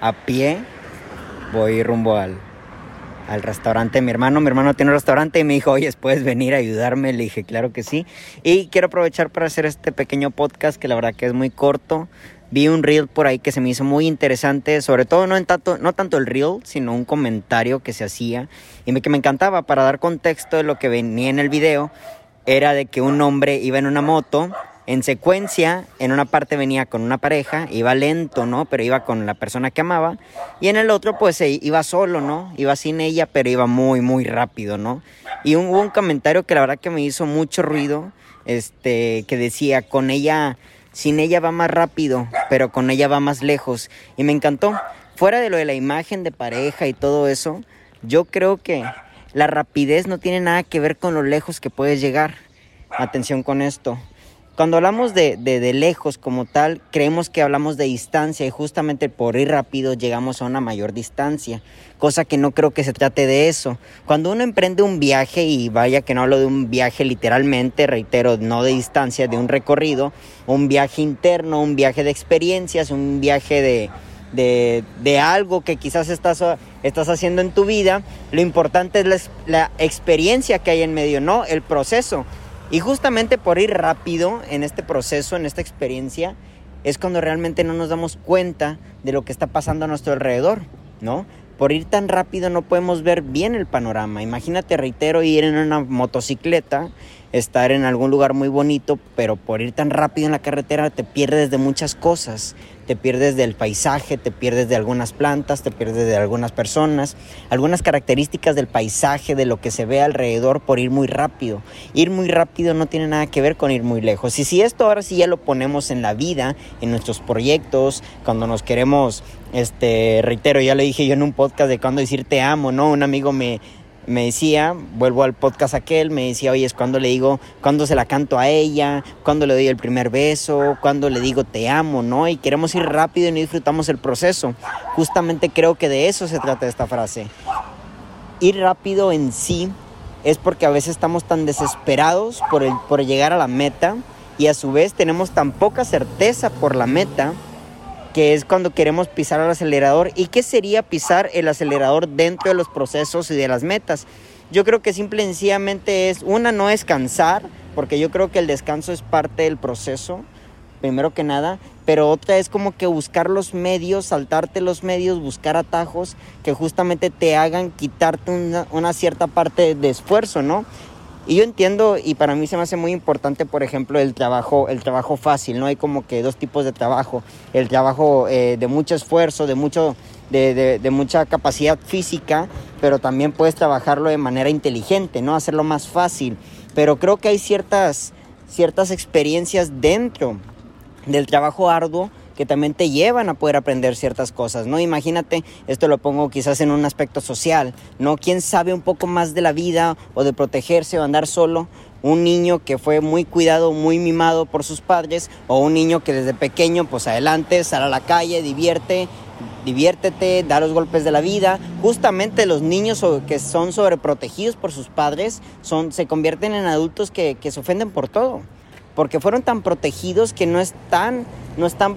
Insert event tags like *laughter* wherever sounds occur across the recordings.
a pie. Voy rumbo al, al restaurante de mi hermano. Mi hermano tiene un restaurante y me dijo, oye, ¿puedes venir a ayudarme? Le dije, claro que sí. Y quiero aprovechar para hacer este pequeño podcast que la verdad que es muy corto. Vi un reel por ahí que se me hizo muy interesante, sobre todo no, tanto, no tanto el reel, sino un comentario que se hacía y me, que me encantaba para dar contexto de lo que venía en el video. Era de que un hombre iba en una moto en secuencia, en una parte venía con una pareja, iba lento, ¿no? Pero iba con la persona que amaba. Y en el otro, pues iba solo, ¿no? Iba sin ella, pero iba muy, muy rápido, ¿no? Y hubo un comentario que la verdad que me hizo mucho ruido, este, que decía, con ella, sin ella va más rápido, pero con ella va más lejos. Y me encantó. Fuera de lo de la imagen de pareja y todo eso, yo creo que la rapidez no tiene nada que ver con lo lejos que puedes llegar. Atención con esto. Cuando hablamos de, de, lejos como tal, creemos que hablamos de distancia y justamente por ir rápido llegamos a una mayor distancia, cosa que no creo que se trate de eso. Cuando uno emprende un viaje, y vaya que no hablo de un viaje literalmente, reitero, no de distancia, de un recorrido, un viaje interno, un viaje de experiencias, un viaje de, de, de, algo que quizás estás, estás haciendo en tu vida, lo importante es la, la, experiencia que hay en medio, no el proceso. Y justamente por ir rápido en este proceso, en esta experiencia, es cuando realmente no nos damos cuenta de lo que está pasando a nuestro alrededor, ¿no? Por ir tan rápido no podemos ver bien el panorama. Imagínate, reitero, ir en una motocicleta, estar en algún lugar muy bonito, pero por ir tan rápido en la carretera te pierdes de muchas cosas te pierdes del paisaje, te pierdes de algunas plantas, te pierdes de algunas personas, algunas características del paisaje, de lo que se ve alrededor por ir muy rápido. Ir muy rápido no tiene nada que ver con ir muy lejos. Y si esto ahora sí ya lo ponemos en la vida, en nuestros proyectos, cuando nos queremos, este, reitero, ya lo dije yo en un podcast de cuando decir te amo, ¿no? Un amigo me me decía, vuelvo al podcast aquel, me decía, oye, es cuando le digo, cuando se la canto a ella, cuando le doy el primer beso, cuando le digo te amo, ¿no? Y queremos ir rápido y no disfrutamos el proceso. Justamente creo que de eso se trata esta frase. Ir rápido en sí es porque a veces estamos tan desesperados por, el, por llegar a la meta y a su vez tenemos tan poca certeza por la meta que es cuando queremos pisar el acelerador. ¿Y qué sería pisar el acelerador dentro de los procesos y de las metas? Yo creo que simple y sencillamente es, una, no es cansar, porque yo creo que el descanso es parte del proceso, primero que nada, pero otra es como que buscar los medios, saltarte los medios, buscar atajos que justamente te hagan quitarte una, una cierta parte de esfuerzo, ¿no? Y yo entiendo y para mí se me hace muy importante, por ejemplo, el trabajo, el trabajo fácil, ¿no? Hay como que dos tipos de trabajo, el trabajo eh, de mucho esfuerzo, de, mucho, de, de, mucha capacidad física, pero también puedes trabajarlo de manera inteligente, ¿no? Hacerlo más fácil. Pero creo que hay ciertas, ciertas experiencias dentro del trabajo arduo que también te llevan a poder aprender ciertas cosas, ¿no? Imagínate, esto lo pongo quizás en un aspecto social, ¿no? ¿Quién sabe un poco más de la vida o de protegerse o andar solo? Un niño que fue muy cuidado, muy mimado por sus padres, o un niño que desde pequeño, pues adelante, sale a la calle, divierte, diviértete, da los golpes de la vida. Justamente los niños que son sobreprotegidos por sus padres son, se convierten en adultos que, que se ofenden por todo. Porque fueron tan protegidos que no están, no están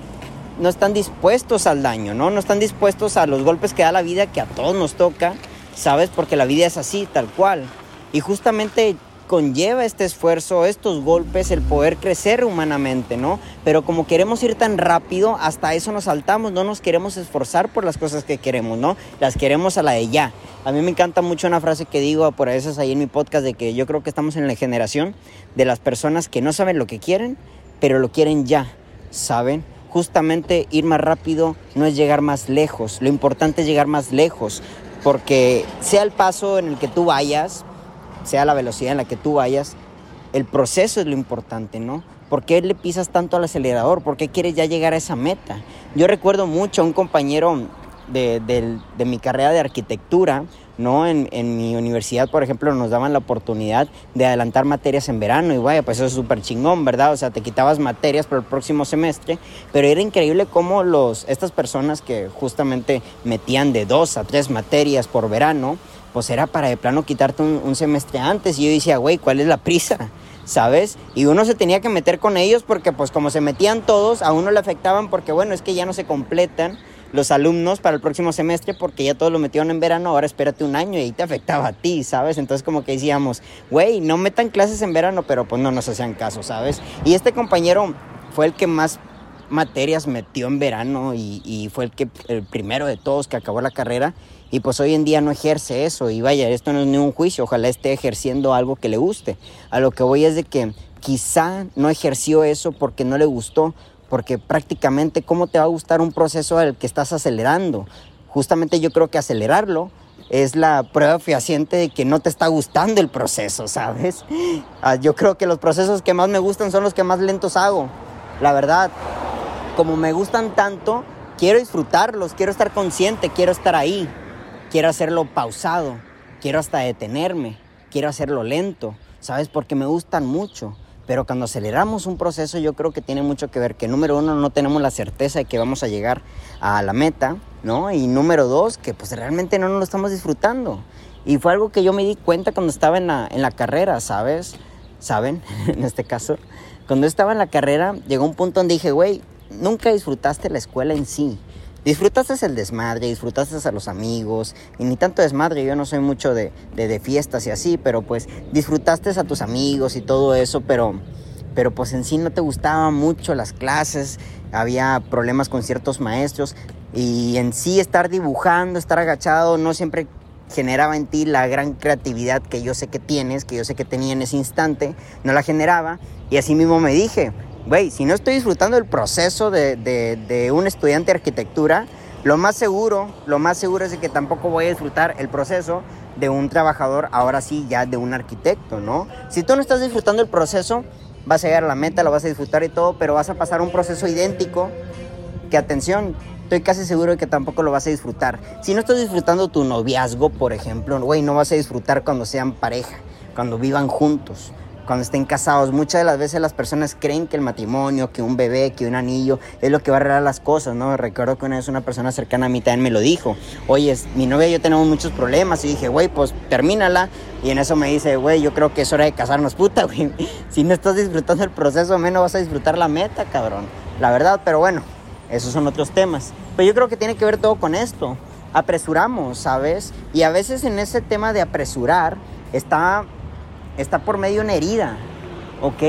no están dispuestos al daño, ¿no? No están dispuestos a los golpes que da la vida, que a todos nos toca, ¿sabes? Porque la vida es así, tal cual. Y justamente conlleva este esfuerzo, estos golpes, el poder crecer humanamente, ¿no? Pero como queremos ir tan rápido, hasta eso nos saltamos, no nos queremos esforzar por las cosas que queremos, ¿no? Las queremos a la de ya. A mí me encanta mucho una frase que digo por veces ahí en mi podcast de que yo creo que estamos en la generación de las personas que no saben lo que quieren, pero lo quieren ya, ¿saben? Justamente ir más rápido no es llegar más lejos, lo importante es llegar más lejos, porque sea el paso en el que tú vayas, sea la velocidad en la que tú vayas, el proceso es lo importante, ¿no? ¿Por qué le pisas tanto al acelerador? ¿Por qué quieres ya llegar a esa meta? Yo recuerdo mucho a un compañero de, de mi carrera de arquitectura, ¿no? En, en, mi universidad, por ejemplo, nos daban la oportunidad de adelantar materias en verano y vaya, pues eso es súper chingón, ¿verdad? O sea, te quitabas materias para el próximo semestre, pero era increíble cómo los, estas personas que justamente metían de dos a tres materias por verano, pues era para de plano quitarte un, un semestre antes y yo decía, güey, ¿cuál es la prisa? ¿sabes? Y uno se tenía que meter con ellos porque pues como se metían todos, a uno le afectaban porque bueno, es que ya no se completan los alumnos para el próximo semestre porque ya todos lo metieron en verano, ahora espérate un año y ahí te afectaba a ti, ¿sabes? Entonces como que decíamos, güey, no metan clases en verano, pero pues no nos hacían caso, ¿sabes? Y este compañero fue el que más materias metió en verano y, fue el, que, el primero de todos que acabó la carrera y pues hoy en día no ejerce eso y vaya, esto no es ni un juicio, ojalá esté ejerciendo algo que le guste. A lo que voy es de que quizá no ejerció eso porque no le gustó, porque prácticamente cómo te va a gustar un proceso al que estás acelerando. Justamente yo creo que acelerarlo es la prueba fehaciente de que no te está gustando el proceso, ¿sabes? Ah, yo creo que los procesos que más me gustan son los que más lentos hago. La verdad, como me gustan tanto, quiero disfrutarlos, quiero estar consciente, quiero estar ahí, quiero hacerlo pausado, quiero hasta detenerme, quiero hacerlo lento, ¿sabes? Porque me gustan mucho. Pero cuando aceleramos un proceso yo creo que tiene mucho que ver que número uno no tenemos la certeza de que vamos a llegar a la meta, ¿no? Y número dos, que pues realmente no nos lo estamos disfrutando. Y fue algo que yo me di cuenta cuando estaba en la, en la carrera, ¿sabes? ¿Saben? *laughs* en este caso. Cuando estaba en la carrera llegó un punto donde dije, güey, nunca disfrutaste la escuela en sí. Disfrutaste el desmadre, disfrutaste a los amigos, y ni tanto desmadre, yo no soy mucho de, de, fiestas y así, pero pues disfrutaste a tus amigos y todo eso, pero, pero pues en sí no te gustaban mucho las clases, había problemas con ciertos maestros, y en sí estar dibujando, estar agachado, no siempre generaba en ti la gran creatividad que yo sé que tienes, que yo sé que tenía en ese instante, no la generaba, y así mismo me dije, güey, si no estoy disfrutando el proceso de, de, un estudiante de arquitectura, lo más seguro, lo más seguro es que tampoco voy a disfrutar el proceso de un trabajador, ahora sí, ya de un arquitecto, ¿no? Si tú no estás disfrutando el proceso, vas a llegar a la meta, lo vas a disfrutar y todo, pero vas a pasar un proceso idéntico que, atención, estoy casi seguro de que tampoco lo vas a disfrutar. Si no estás disfrutando tu noviazgo, por ejemplo, güey, no vas a disfrutar cuando sean pareja, cuando vivan juntos cuando estén casados. Muchas de las veces las personas creen que el matrimonio, que un bebé, que un anillo es lo que va a arreglar las cosas, ¿no? Recuerdo que una vez una persona cercana a mí también me lo dijo. Oye, mi novia y yo tenemos muchos problemas. Y dije, güey, pues termínala. Y en eso me dice, güey, yo creo que es hora de casarnos, *laughs* puta, güey. Si no estás disfrutando el proceso, menos vas a disfrutar la meta, cabrón. La verdad, pero bueno, esos son otros temas. Pero yo creo que tiene que ver todo con esto. Apresuramos, ¿sabes? Y a veces en ese tema de apresurar está está por medio de una herida, ¿ok?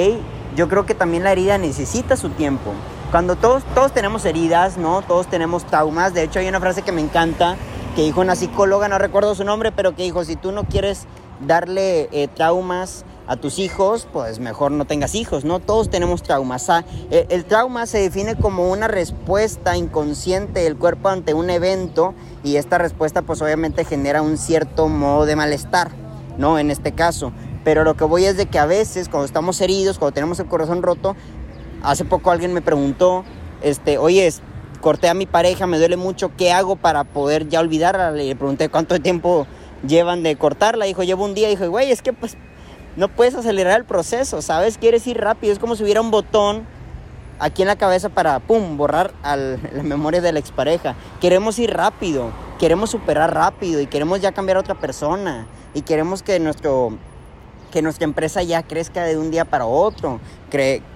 Yo creo que también la herida necesita su tiempo. Cuando todos, todos tenemos heridas, ¿no? Todos tenemos traumas. De hecho, hay una frase que me encanta que dijo una psicóloga, no recuerdo su nombre, pero que dijo, si tú no quieres darle eh, traumas a tus hijos, pues mejor no tengas hijos, ¿no? Todos tenemos traumas. Ah, el, el, trauma se define como una respuesta inconsciente del cuerpo ante un evento y esta respuesta pues obviamente genera un cierto modo de malestar, ¿no? En este caso. Pero lo que voy es de que a veces cuando estamos heridos, cuando tenemos el corazón roto, hace poco alguien me preguntó, este, oye, corté a mi pareja, me duele mucho, ¿qué hago para poder ya olvidarla? Le pregunté cuánto tiempo llevan de cortarla, dijo, llevo un día, dijo, güey, es que pues no puedes acelerar el proceso, ¿sabes? Quieres ir rápido, es como si hubiera un botón aquí en la cabeza para, pum, borrar la memoria de la expareja. Queremos ir rápido, queremos superar rápido y queremos ya cambiar a otra persona y queremos que nuestro que nuestra empresa ya crezca de un día para otro.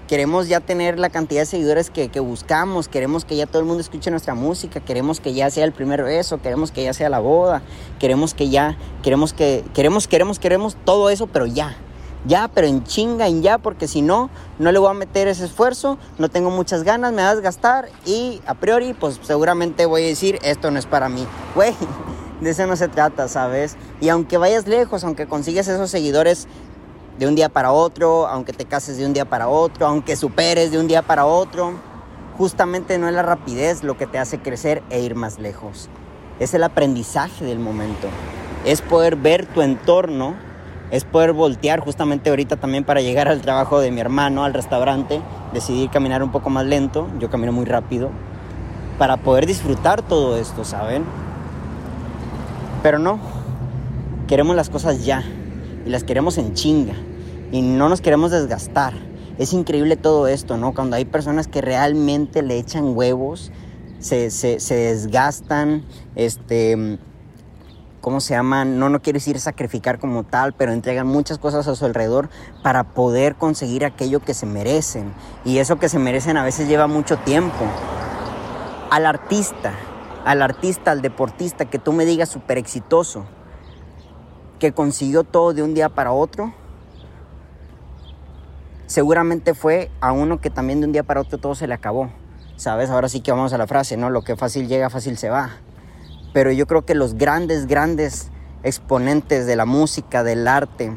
queremos ya tener la cantidad de seguidores que, buscamos, queremos que ya todo el mundo escuche nuestra música, queremos que ya sea el primer beso, queremos que ya sea la boda, queremos que ya, queremos que, queremos, queremos, queremos todo eso, pero ya. Ya, pero en chinga, en ya, porque si no, no le voy a meter ese esfuerzo, no tengo muchas ganas, me vas a gastar y a priori, pues seguramente voy a decir, esto no es para mí. Güey, de eso no se trata, ¿sabes? Y aunque vayas lejos, aunque consigues esos seguidores de un día para otro, aunque te cases de un día para otro, aunque superes de un día para otro, justamente no es la rapidez lo que te hace crecer e ir más lejos. Es el aprendizaje del momento. Es poder ver tu entorno, es poder voltear justamente ahorita también para llegar al trabajo de mi hermano, al restaurante, decidir caminar un poco más lento, yo camino muy rápido. para poder disfrutar todo esto, ¿saben? Pero no, queremos las cosas ya y las queremos en chinga y no nos queremos desgastar. Es increíble todo esto, ¿no? Cuando hay personas que realmente le echan huevos, se, se desgastan, este, ¿cómo se llama? No, no quiero decir sacrificar como tal, pero entregan muchas cosas a su alrededor para poder conseguir aquello que se merecen. Y eso que se merecen a veces lleva mucho tiempo. Al artista, al artista, al deportista que tú me digas súper exitoso, que consiguió todo de un día para otro, seguramente fue a uno que también de un día para otro todo se le acabó. ¿Sabes? Ahora sí que vamos a la frase, ¿no? Lo que fácil llega, fácil se va pero yo creo que los grandes, grandes exponentes de la música, del arte,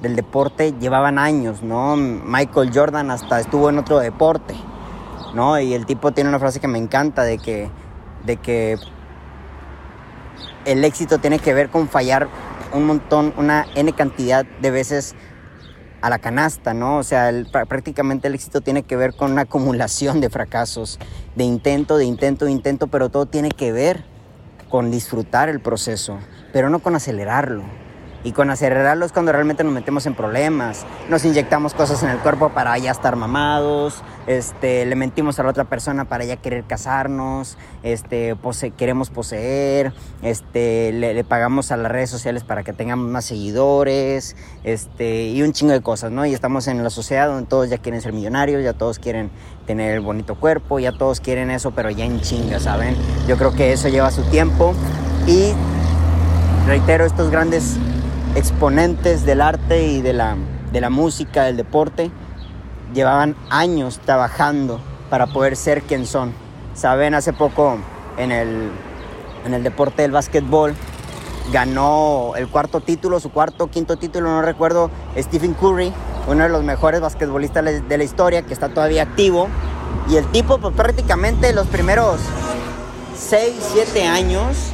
del deporte llevaban años, ¿no? Michael Jordan hasta estuvo en otro deporte, ¿no? Y el tipo tiene una frase que me encanta de que, de que el éxito tiene que ver con fallar un montón, una N cantidad de veces a la canasta, ¿no? O sea, prácticamente el éxito tiene que ver con una acumulación de fracasos, de intento, de intento, de intento, pero todo tiene que ver con disfrutar el proceso, pero no con acelerarlo. Y con acelerarlo es cuando realmente nos metemos en problemas. Nos inyectamos cosas en el cuerpo para ya estar mamados, este, le mentimos a la otra persona para ya querer casarnos, este, queremos poseer, este, le, pagamos a las redes sociales para que tengamos más seguidores, este, y un chingo de cosas, ¿no? Y estamos en la sociedad donde todos ya quieren ser millonarios, ya todos quieren tener el bonito cuerpo, ya todos quieren eso, pero ya en chinga, ¿saben? Yo creo que eso lleva su tiempo y reitero, estos grandes exponentes del arte y de la, de la música, del deporte, llevaban años trabajando para poder ser quien son. Saben, hace poco en el, en el deporte del básquetbol ganó el cuarto título, su cuarto, quinto título, no recuerdo, Stephen Curry, uno de los mejores basquetbolistas de la historia, que está todavía activo. Y el tipo, pues prácticamente los primeros 6, 7 años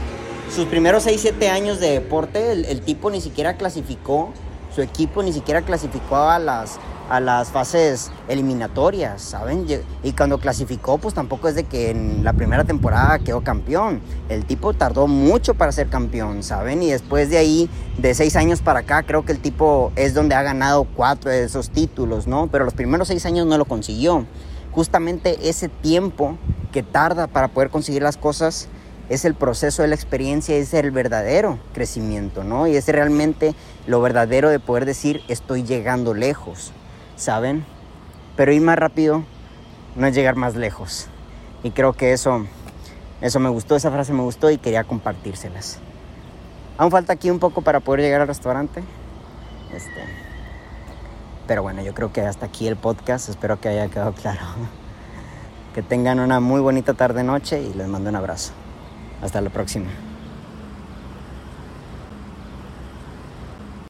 sus primeros 6, 7 años de deporte, el, tipo ni siquiera clasificó, su equipo ni siquiera clasificó a las, a las fases eliminatorias, ¿saben? Y cuando clasificó, pues tampoco es de que en la primera temporada quedó campeón. El tipo tardó mucho para ser campeón, ¿saben? Y después de ahí, de 6 años para acá, creo que el tipo es donde ha ganado 4 de esos títulos, ¿no? Pero los primeros 6 años no lo consiguió. Justamente ese tiempo que tarda para poder conseguir las cosas es el proceso de la experiencia, es el verdadero crecimiento, ¿no? Y es realmente lo verdadero de poder decir estoy llegando lejos, ¿saben? Pero ir más rápido no es llegar más lejos. Y creo que eso, eso me gustó, esa frase me gustó y quería compartírselas. Aún falta aquí un poco para poder llegar al restaurante. Este, pero bueno, yo creo que hasta aquí el podcast. Espero que haya quedado claro. *laughs* Que tengan una muy bonita tarde-noche y les mando un abrazo. Hasta la próxima.